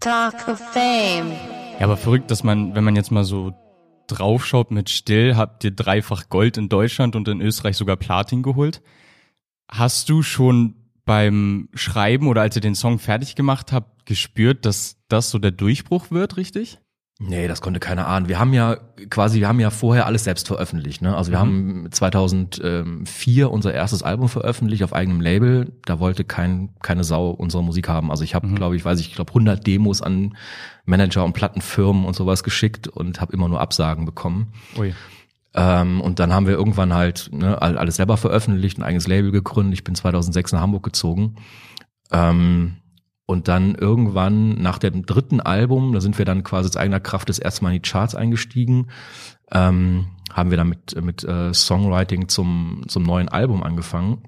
Talk of Fame. Ja, aber verrückt, dass man, wenn man jetzt mal so draufschaut mit Still, habt ihr dreifach Gold in Deutschland und in Österreich sogar Platin geholt. Hast du schon beim Schreiben oder als ihr den Song fertig gemacht habt, gespürt, dass das so der Durchbruch wird, richtig? Nee, das konnte keiner ahnen. Wir haben ja quasi, wir haben ja vorher alles selbst veröffentlicht. Ne? Also wir mhm. haben 2004 unser erstes Album veröffentlicht auf eigenem Label. Da wollte kein, keine Sau unsere Musik haben. Also ich habe, mhm. glaube ich, weiß ich, ich glaube 100 Demos an Manager und Plattenfirmen und sowas geschickt und habe immer nur Absagen bekommen. Ui. Ähm, und dann haben wir irgendwann halt ne, alles selber veröffentlicht, ein eigenes Label gegründet. Ich bin 2006 nach Hamburg gezogen. Ähm, und dann irgendwann nach dem dritten Album, da sind wir dann quasi aus eigener Kraft das erste Mal in die Charts eingestiegen, ähm, haben wir dann mit, mit äh, Songwriting zum, zum neuen Album angefangen.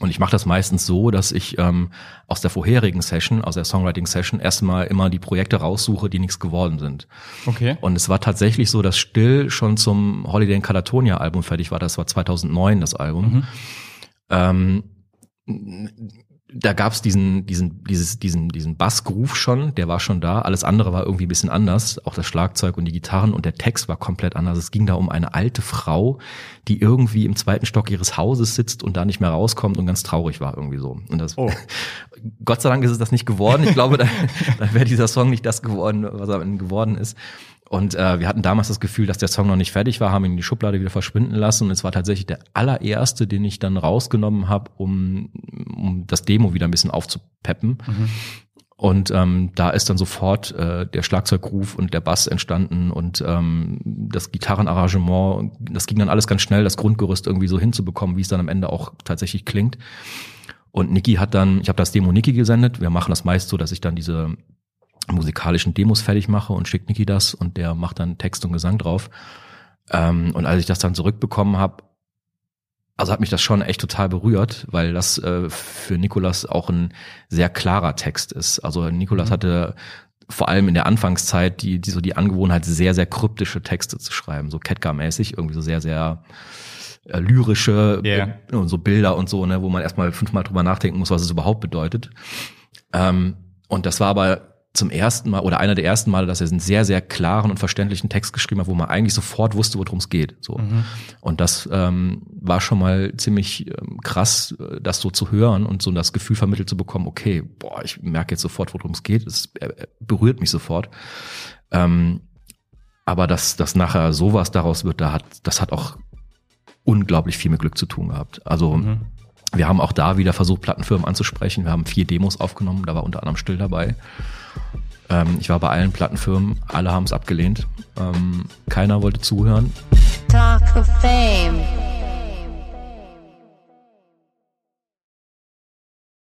Und ich mache das meistens so, dass ich ähm, aus der vorherigen Session, aus der Songwriting-Session, erstmal immer die Projekte raussuche, die nichts geworden sind. Okay. Und es war tatsächlich so, dass Still schon zum Holiday in Catatonia-Album fertig war. Das war 2009 das Album. Mhm. Ähm, da gab's diesen, diesen, dieses, diesen, diesen Bassgroove schon, der war schon da. Alles andere war irgendwie ein bisschen anders. Auch das Schlagzeug und die Gitarren und der Text war komplett anders. Es ging da um eine alte Frau, die irgendwie im zweiten Stock ihres Hauses sitzt und da nicht mehr rauskommt und ganz traurig war irgendwie so. Und das, oh. Gott sei Dank ist es das nicht geworden. Ich glaube, dann, dann wäre dieser Song nicht das geworden, was er geworden ist. Und äh, wir hatten damals das Gefühl, dass der Song noch nicht fertig war, haben ihn in die Schublade wieder verschwinden lassen. Und es war tatsächlich der allererste, den ich dann rausgenommen habe, um, um das Demo wieder ein bisschen aufzupeppen. Mhm. Und ähm, da ist dann sofort äh, der Schlagzeugruf und der Bass entstanden und ähm, das Gitarrenarrangement, das ging dann alles ganz schnell, das Grundgerüst irgendwie so hinzubekommen, wie es dann am Ende auch tatsächlich klingt. Und Niki hat dann, ich habe das Demo Niki gesendet. Wir machen das meist so, dass ich dann diese musikalischen Demos fertig mache und schickt Niki das und der macht dann Text und Gesang drauf. Ähm, und als ich das dann zurückbekommen habe, also hat mich das schon echt total berührt, weil das äh, für Nikolas auch ein sehr klarer Text ist. Also Nikolas mhm. hatte vor allem in der Anfangszeit die, die so die Angewohnheit, sehr, sehr kryptische Texte zu schreiben, so Ketka-mäßig, irgendwie so sehr, sehr äh, lyrische yeah. äh, so Bilder und so, ne, wo man erstmal fünfmal drüber nachdenken muss, was es überhaupt bedeutet. Ähm, und das war aber zum ersten Mal oder einer der ersten Male, dass er einen sehr, sehr klaren und verständlichen Text geschrieben hat, wo man eigentlich sofort wusste, worum es geht. So. Mhm. Und das ähm, war schon mal ziemlich ähm, krass, äh, das so zu hören und so das Gefühl vermittelt zu bekommen, okay, boah, ich merke jetzt sofort, worum es geht. Es äh, berührt mich sofort. Ähm, aber dass, dass nachher sowas daraus wird, da hat, das hat auch unglaublich viel mit Glück zu tun gehabt. Also mhm. Wir haben auch da wieder versucht, Plattenfirmen anzusprechen. Wir haben vier Demos aufgenommen, da war unter anderem Still dabei. Ähm, ich war bei allen Plattenfirmen, alle haben es abgelehnt. Ähm, keiner wollte zuhören. Talk of.